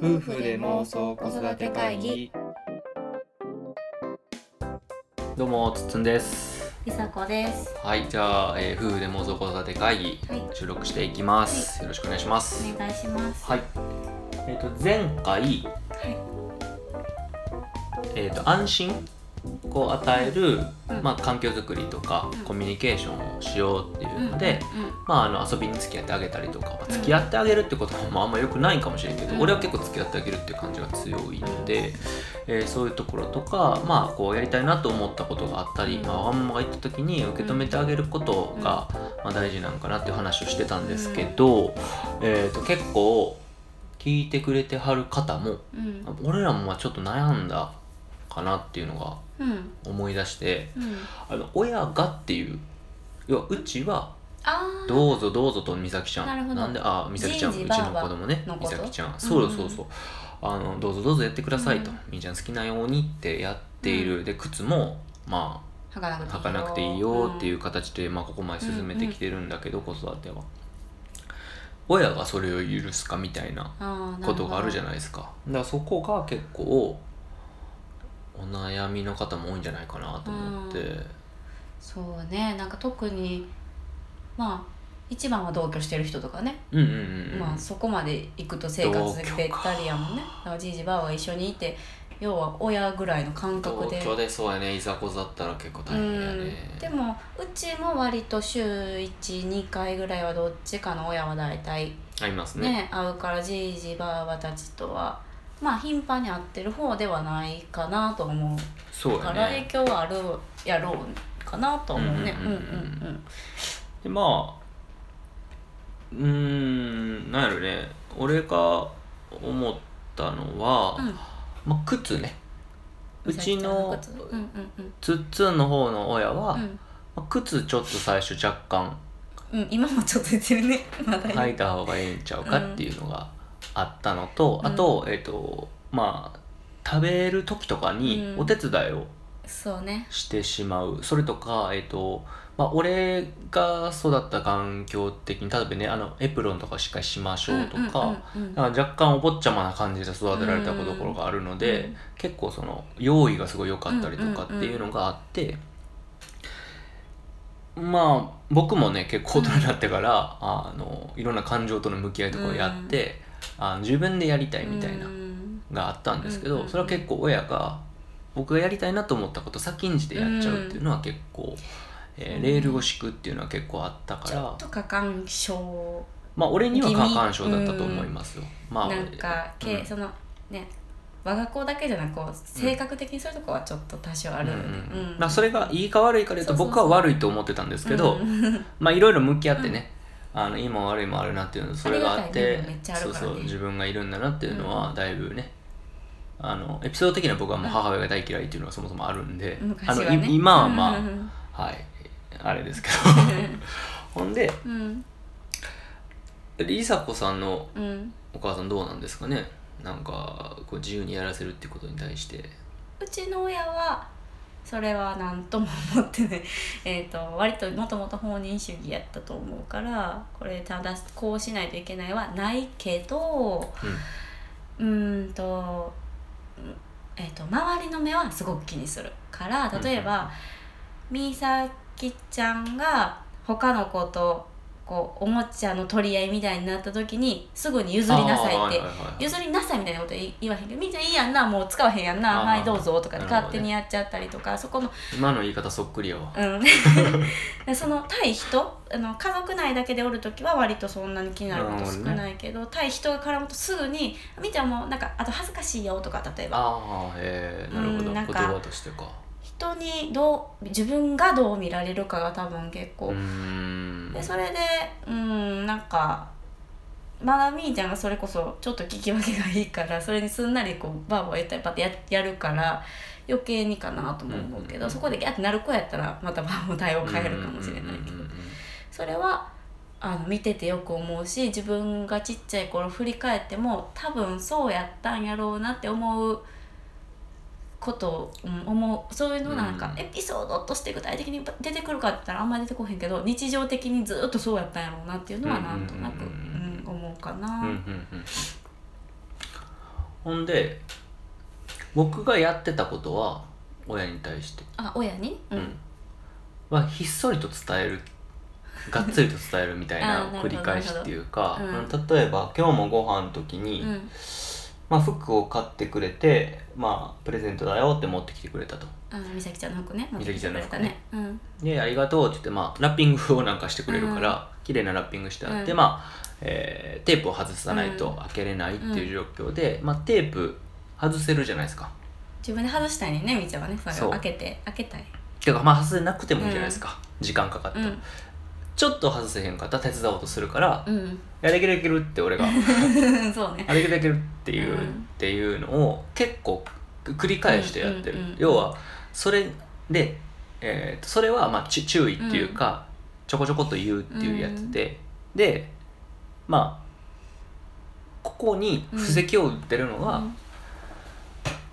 夫婦で妄想子育て会議。どうもつっつんです。りさこです。はいじゃあ、えー夫婦で妄想子育て会議はい、収録していきます、よろしくお願いします。お願いします。はい。えっ、と前回はい、えー、と安心を与える、うん。まあ、環境づくりとか、うん。コミュニケーションをしようっていうので、うんうん。まあ、あの遊びに付き合ってあげたりとか、まあうん付き合ってあげるってこともまああんまよくないかもしれんけど、うん。俺は結構付き合ってあげるっていう感じが強いので、えーそういうところとか、まあ、こうやりたいなと思ったことがあったり、うん。まあ、ワンママが言った時に受け止めてあげることが、まあ、大事なのかなっていう話をしてたんですけど、えー、と結構聞いてくれてはる方もうん。俺らもまあちょっと悩んだかなっていうのがうん。思い出してうん。あの親がっていう要はうちは。どうぞどうぞと美咲ちゃん。なるほど。んであ美咲ちゃんうちじいじばあば。の子供ね美のこと？咲ちゃん。そうそうそう、あのどうぞどうぞやってくださいと、うん。みーちゃん好きなようにってやっている、で靴もま履かなくていいよ。あ履かなくていいよっていうう形で、まあ、ここまで進めてきてるんだけど、子育ては。親がそれを許すかみたいなことがあるじゃない。ないですか。だからそこが結構お悩みの方も多いんじゃないかなと思って、そうね、なんか特にまあ一番は同居してる人とかね。うんうんうんうん。まあそこまで行くと生活べったりやもんね。だからじいじばあばが一緒にいて、要は親ぐらいの感覚で。東京でそうやねいざこざったら結構大変やね。うん、でもうちも割と週12回ぐらいはどっちかの親は大体ありますね。ね会うからじいじばあばたちとはまあ頻繁に会ってる方ではないかなと思う。そうやから影ね響はあるやろうかなと思うね。でまあうーんなんやろね。俺が思ったのは、うん。まあ、靴ね。うちの靴。うんうんうん。つっつんの方の親は、うん。まあ、靴ちょっと最初若干うん、今もちょっと言ってるね。履いた方がいいんちゃうかっていうのがあったのと、あとえっ、とまあ食べる時とかにうん。お手伝いをそうね。してしまう、それとかえっ、とまあ俺が育った環境的に例えばねあのエプロンとかしっかりしましょうとか、若干お坊ちゃまな感じで育てられたところがあるので、うん結構その用意がすごい良かったりとかっていうのがあって、まあ僕もね結構大人になってから、あのいろんな感情との向き合いとかをやって、あの自分でやりたいみたいなうん。があったんですけど、うんうんうん。それは結構親が僕がやりたいなと思ったこと先んじてやっちゃうっていうのは結構、えーレールを敷くっていうのは結構あったから。ちょっ。と過干渉。まあ俺には過干渉だったと思いますよ。まあなんか、けうん。そのね我が子だけじゃなく性格的にそういうとこはちょっと多少あるまあそれがいいか悪いかで言うと僕は悪いと思ってたんですけど、うん。まあいろいろ向き合ってね、あのいいも悪いもあるなっていうのそれがあってそうそう自分がいるんだなっていうのはだいぶね、あのエピソード的には僕はもう母親が大嫌いっていうのがそもそもあるんで、あの今はまあ、うん。はい。あれですけど。ほんでうん。梨紗子さんのうん。お母さんどうなんですかね？なんかこう自由にやらせるってことに対して。うちの親はそれは何とも思ってない。えっと割ともともと放任主義やったと思うからこれただこうしないといけないはないけどうーんとうんえっと周りの目はすごく気にするから例えば、みさきちゃんが他の子とこうおもちゃの取り合いみたいになった時にすぐに譲りなさいって。譲りなさいみたいなこと言言わへんけどみんちゃんいいやんなもう使わへんやんなはいどうぞとかで勝手にやっちゃったりとかそこの今の言い方そっくりやわ。うん。でその対人あの家族内だけでおる時は割とそんなに気になること少ないけど対人が絡むとすぐに「みーちゃんもなんかあと恥ずかしいよ」とか例えば。ああへえなるほど。うん言なんか葉としてか人にどう自分がどう見られるかが多分結構。でそれでうんなんかまだみーちゃんがそれこそちょっと聞き分けがいいからそれにすんなりこうバーバー言ったりパッてややるから余計にかなとも思うけど、うん。そこでギャッてなる子やったらまたバーも対応変えるかもしれないけど、うんうんうんうん。それはあの見ててよく思うし自分がちっちゃい頃振り返っても多分そうやったんやろうなって思うことを、うん思うそういうのなんか、うん。エピソードとして具体的に出てくるかって言ったらあんまり出てこへんけど日常的にずっとそうやったんやろうなっていうのはなんとなく、うん思うかな。うんうんうんほんで僕がやってたことは親に対して。あ親に？ううん。はひっそりと伝えるがっつりと伝えるみたいな繰り返しっていうか、うん。例えば今日もご飯の時に、うんまあ、服を買ってくれて、まあ、プレゼントだよって持ってきてくれたと。美咲ちゃんの服ね。美咲ちゃんの服ね。持ってきてくれたね。でありがとうって言って、まあ、ラッピングをなんかしてくれるから、綺麗なラッピングしてあって、うん。まあえーテープを外さないとうん。開けれないっていう状況で、まあ、テープ外せるじゃないですか。自分で外したいねみーちゃんはね。それを開けて。開けたい。てかまあ外せなくてもいいじゃないですか、時間かかっても、うんちょっと外せへんかったら手伝おうとするから「うん。いやできるできる」って俺が そうね。あできるできるっていう、うん。っていうのを結構繰り返してやってる、うんうんうん要はそれで、えーとそれはまあち注意っていうか、ちょこちょこっと言うっていうやつで、でまあここに布石を打ってるのは、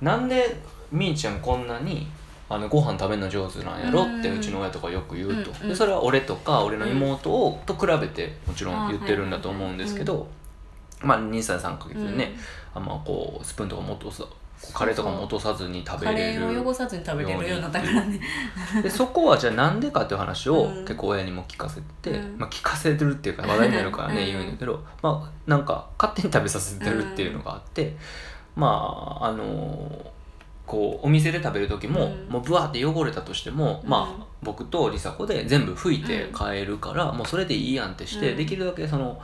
なんでみーちゃんこんなにあのご飯食べるの上手なんやろ？ってうんうちの親とかよく言うと、うんうんでそれは俺とか俺の妹をと比べてもちろん言ってるんだと思うんですけど、まあ2歳3ヶ月でね、あんまこうスプーンとかも落とさカレーとかも落とさずに食べカれるレーを汚さずに食べれるようになったからね。でそこはじゃあなんでかっていう話をうん。結構親にも聞かせて、うん。まあ、聞かせてるっていうか話題になるからねうん。言うんだけど、まあなんか勝手に食べさせてるっていうのがあって、まああのーこうお店で食べる時も、うん。もうブワーって汚れたとしても、うん。まあ僕と梨紗子で全部拭いて買えるから、もうそれでいいやんってして、うん。できるだけその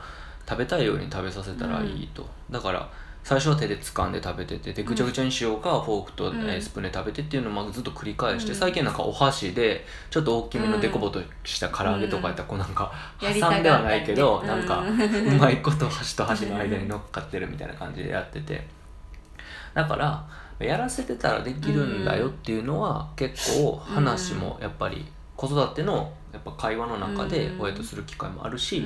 食べたいように食べさせたらいいと、だから最初は手で掴んで食べててでぐちゃぐちゃにしようか、フォークと、うん。えースプーンで食べてっていうのをまあずっと繰り返して、うん。最近なんかお箸でちょっと大きめのデコボとした唐揚げとかやったらこうなんか挟んではないけど、なんかうんうまいこと箸と箸の間に乗っかってるみたいな感じでやってて。だからやらせてたらできるんだよっていうのは結構話もやっぱり子育てのやっぱ会話の中でうん親とする機会もあるし、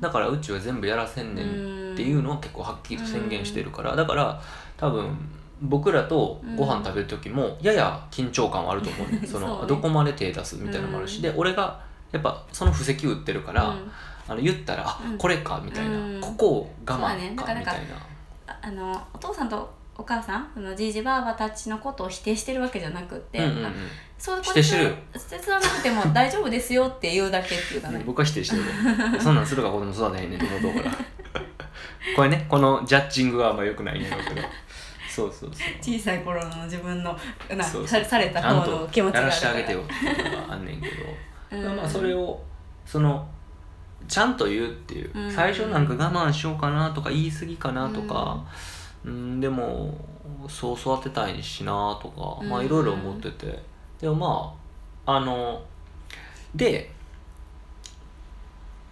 だからうちは全部やらせんねんっていうのを結構はっきり宣言してるからだから多分僕らとご飯食べる時もやや緊張感はあると思うね。そのどこまで手出すみたいなのもあるし、うん。で俺がやっぱその布石打ってるから、うん。あの言ったら、あうん。これかみたいな、うん。ここを我慢かみたいな。ああのお父さんとお母さんそのじいじばあばたちのことを否定してるわけじゃなくって、うんうんうん。あそう否定してる。よ手伝わなくても大丈夫ですよって言うだけっていうかね。僕は否定してる。で そんなんするから子供育てへんねんって思うから。これねこのジャッジングはあんま良くないんやろうけどそうそうそう。小さい頃の自分のなそうそうさされた方のと気持ちがあるやらしてあげてかよっていうのがあんねんけど、うん。まあそれをそのちゃんと言うっていう、うん。最初なんか我慢しようかなとか言い過ぎかなとか、うん、でもそう育てたいしなとか、まあうんいろいろ思ってて。でもまああので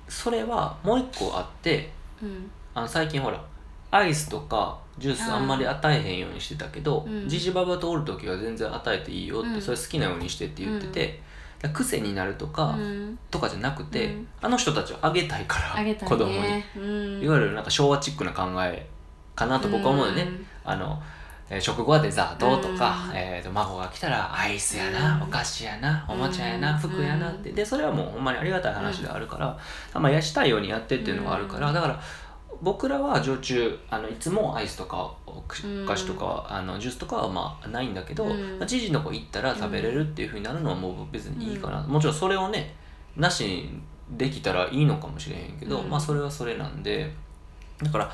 それはもう一個あってらうん。あの最近ほらアイスとかジュースあんまり与えへんようにしてたけどうん。じじばばとおる時は全然与えていいよって、うん。それ好きなようにしてって言ってて、だから癖になるとか、うん。とかじゃなくて、うん。あの人たちをあげたいからあげたい子供に、ねうん。いわゆるなんか昭和チックな考えかなと僕は思うよね、うん。あのえー食後はデザートとか、うんえー、と孫が来たらアイスやな、うん。お菓子やなおもちゃやな、うん。服やなって。でそれはもうほんまにありがたい話であるから、まあ、やしたいようにやってっていうのがあるから、うん。だから僕らは常駐あのいつもアイスとかお菓うん子とかは、あのジュースとかはまあないんだけど、うん。まあ、知事の子行ったら食べれるっていうふうになるのはもう別にいいかな、もちろんそれをねなしにできたらいいのかもしれへんけど、うん。まあそれはそれなんでだから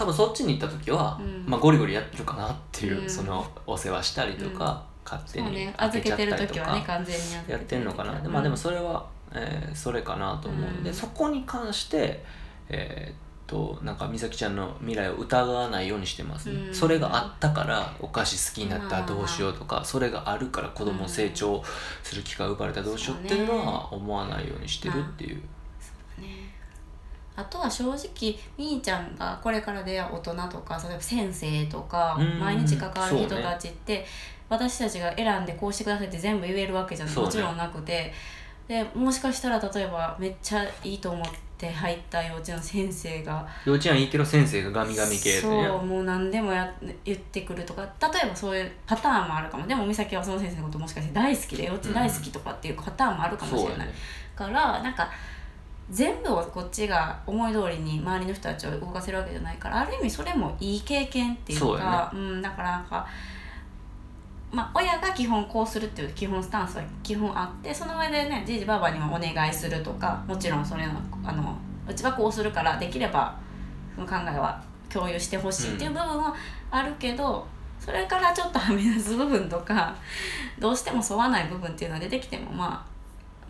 多分そっちに行った時は、うん。まあ、ゴリゴリやってるかなっていう、うん。そのお世話したりとか、勝手にそうね。開けちゃ預けったりとかてる時はね完全に預けてるやってんのかな、でまあでもそれは、えーそれかなと思うんで、うん。そこに関してえーっとなんか美咲ちゃんの未来を疑わないようにしてますね、うん。それがあったからお菓子好きになったらどうしようとか、それがあるから子供成長する機会を奪われたらどうしようっていうのは思わないようにしてるっていう、ねあとは正直みーちゃんがこれから出会う大人とか例えば先生とかうん。毎日関わる人たちって、私たちが選んでこうしてくださいって全部言えるわけじゃね。もちろんなくて。でもしかしたら例えばめっちゃいいと思って入った幼稚園の先生が幼稚園はいいけど先生がガミガミ系そうもう何でもや言ってくるとか例えばそういうパターンもあるかも。でも美咲はその先生のこともしかして大好きで幼稚園大好きとかっていうパターンもあるかもしれない、そうやね。からなんか全部をこっちが思い通りに周りの人たちを動かせるわけじゃないからある意味それもいい経験っていうそうやかうん、だからなんか。まあ、親が基本こうするっていう基本スタンスは基本あってその上でねじいじばあばにもお願いするとかもちろんそれのあのうちはこうするからできればその考えは共有してほしいっていう部分はあるけど、それからちょっとはみ出す部分とかどうしても沿わない部分っていうのが出てきてもまあ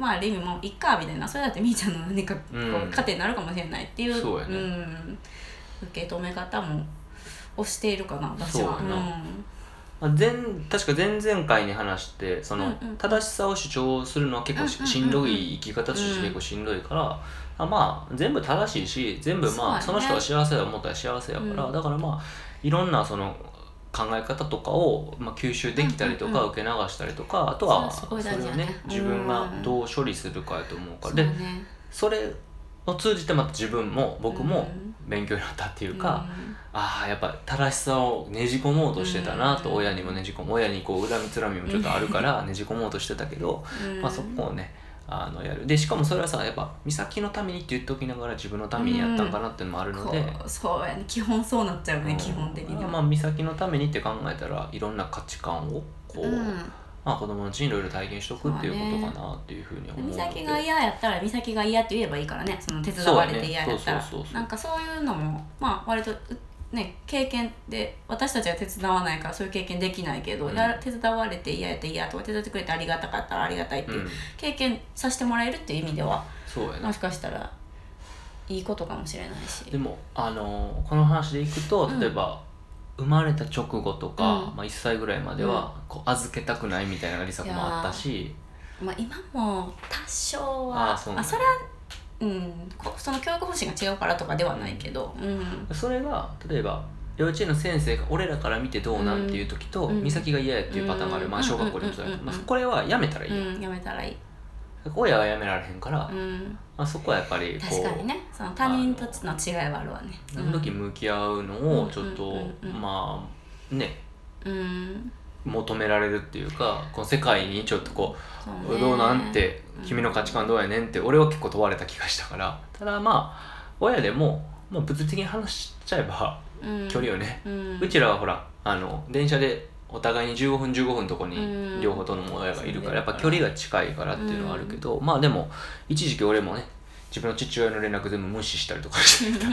まあある意味もういっかみたいなそれだってみーちゃんの何かこううん。糧になるかもしれないっていうそうやね。ん、受け止め方もをしているかな私は。そうやなまあ、前確か前々回に話してその、正しさを主張するのは結構し,、うんどい生き方として結構しんどいから、あまあ全部正しいし全部まあそ,、の人が幸せだと思ったら幸せやから、うん。だからまあいろんなその考え方とかを、まあ、吸収できたりとか、受け流したりとかあとはそれをやねね自分がどう処理するかやと思うから、でそれを通じてまた自分も僕もうん。勉強になったっていうか、うん。ああやっぱ正しさをねじ込もうとしてたなと、うん。親にもねじ込む親にこう恨みつらみもちょっとあるからねじ込もうとしてたけど、うん。まあ、そこをねあのやる。でしかもそれはさやっぱ美咲のためにって言っておきながら自分のためにやったんかなっていうのもあるので、こうそうやね。基本そうなっちゃうね、うん。基本的には。まあ美咲のためにって考えたらいろんな価値観をこう、うん。まあ、子供のうちにいろいろ体験しとくっていうことかなっていうふうに思うので。美咲が嫌やったら美咲が嫌って言えばいいからね。その手伝われて嫌やったら、そうやね。なんかそういうのもまあ割とうね経験で私たちは手伝わないからそういう経験できないけど、うん。や手伝われて嫌やったら嫌とか手伝ってくれてありがたかったらありがたいっていう、うん。経験させてもらえるっていう意味ではそうやねもしかしたらいいことかもしれないし。でもあのこの話でいくとうん。例えば、生まれた直後とか、うん。まあ、1歳ぐらいまでは、こう預けたくないみたいなリサ子もあったし。まあ、今も多少はあそうなんだそれは、うん、こその教育方針が違うからとかではないけど、うん。それが例えば幼稚園の先生が俺らから見てどうなんっていう時と、うん。美咲が嫌やっていうパターンがある、まあ、うん小学校でもそうやけど、うんまあ、これはやめたらいい、うん、やめたらいい、親はやめられへんから、うん、まあ、そこはやっぱりこう確かにね。その他人との違いはあるわね。その時向き合うのをちょっと、うんうんうんうん。まあね。うん求められるっていうかこの世界にちょっとこそうどうなんてうん。君の価値観どうやねんって俺は結構問われた気がしたから。ただまあ親でも、まあ、物理的に話しちゃえばうん。距離をね、うん。うちらはほらあの電車でお互いに15分15分のとこにうん。両方とも親がいるからやっぱ距離が近いからっていうのはあるけど、まあでも一時期俺もね自分の父親の連絡全部無視したりとかしてた。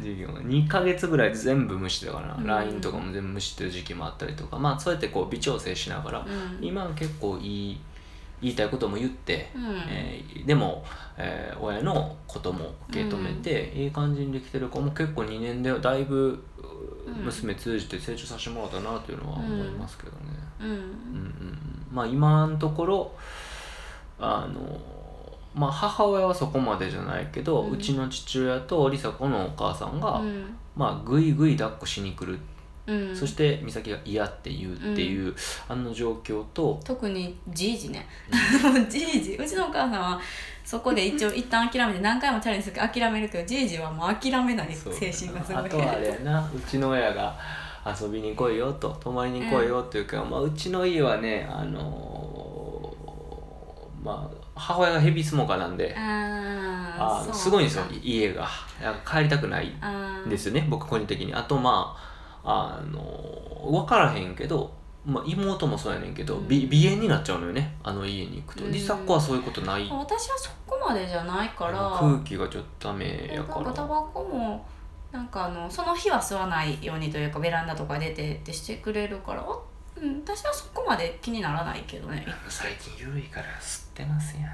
時期も2ヶ月ぐらい全部無視だからな、うん。LINE とかも全部無視してる時期もあったりとかまあそうやってこう微調整しながら、うん。今は結構いい言いたいことも言って、うん。えーでも、えー親のことも受け止めて、いい感じにできてる子も結構2年でだいぶうん。娘通じて成長させてもらったなというのは思いますけどね。うん。うんうんうん。まあ今のところあのまあ母親はそこまでじゃないけど、ううんちの父親と梨紗子のお母さんが、うん。まあぐいぐい抱っこしに来る、うん。そして美咲が嫌って言うっていう、あの状況と、特にじいじね。じいじ。うちのお母さんはそこで一応 一旦諦めて何回もチャレンジするけど諦めるけどじいじはもう諦めない精神がすごい。あとはあれやな。うちの親が遊びに来いよと泊まりに来いよっていうか、まあ、うちの家はねあのーまあ母親がヘビースモーカーなんでああすごいんですよ家が。帰りたくないんですよね僕個人的に。あとまああの分からへんけど、まあ、妹もそうやねんけど、うん。び鼻炎になっちゃうのよねあの家に行くと。うん。梨紗子はそういうことない、私はそこまでじゃないから。空気がちょっとダメやから。タバコもなんかあのその日は吸わないようにというかベランダとか出てってしてくれるからあうん、私はそこまで気にならないけどね。最近緩いから吸ってますやん。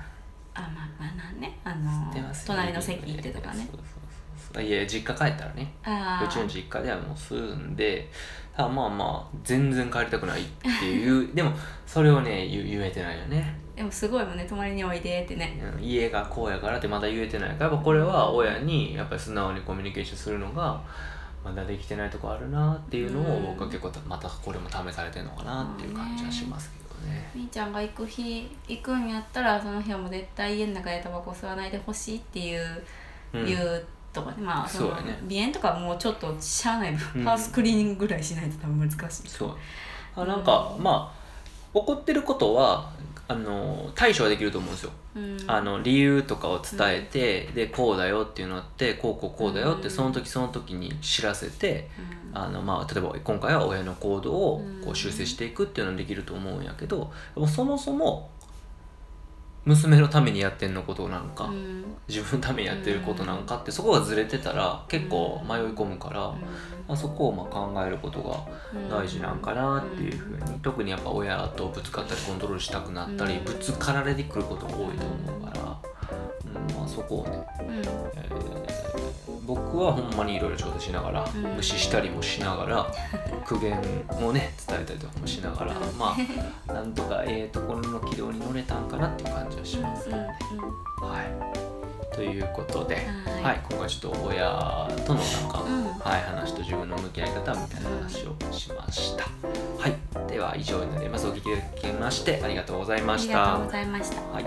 あまあまあなんね。あの隣の席行ってとかね。いや実家帰ったらね。あうちの実家ではもう吸うんでただまあまあ全然帰りたくないっていう。でもそれをね言言えてないよね。でもすごいもんね。泊まりにおいでってね。うん家がこうやからってまだ言えてないからやっぱこれは親にやっぱり素直にコミュニケーションするのがまだできてないとこあるなっていうのをうん僕は結構たまたこれも試されてるのかなっていう感じはしますけどね。みーちゃんが行く日行くんやったらその日はもう絶対家の中でタバコ吸わないでほしいっていう、うん。言うとかね。まあのそうやね。鼻炎とかもうちょっとしゃあない、うん。ハウスクリーニングぐらいしないと多分難しいそう。あなんかまあ怒ってることはあの対処はできると思うんですよ。うん。あの理由とかを伝えて、でこうだよっていうのあってこうこうこうだよってうん。その時その時に知らせて、うん。あのまあ、例えば今回は親の行動をこうん。う修正していくっていうのはできると思うんやけどそもそも娘のためにやってんのことなんか、うん。自分のためにやってることなんかってそこがずれてたら結構迷い込むから、まあ、そこをまあ考えることが大事なんかなっていうふうに特にやっぱ親とぶつかったりコントロールしたくなったりうん。ぶつかられてくることが多いと思うから、そこをね、うん。えー僕はほんまにいろいろ調整しながらうん。無視したりもしながら 苦言をね伝えたりとかもしながらまあなんとかええところの軌道に乗れたんかなっていう感じはします。うんうん。はい、ということで、はい。はい、今回ちょっと親とのなんか、うん。はい、話と自分の向き合い方みたいな話をしました。はい、では以上になります。お聞きいただきましてありがとうございあました。りがとうございました。はい。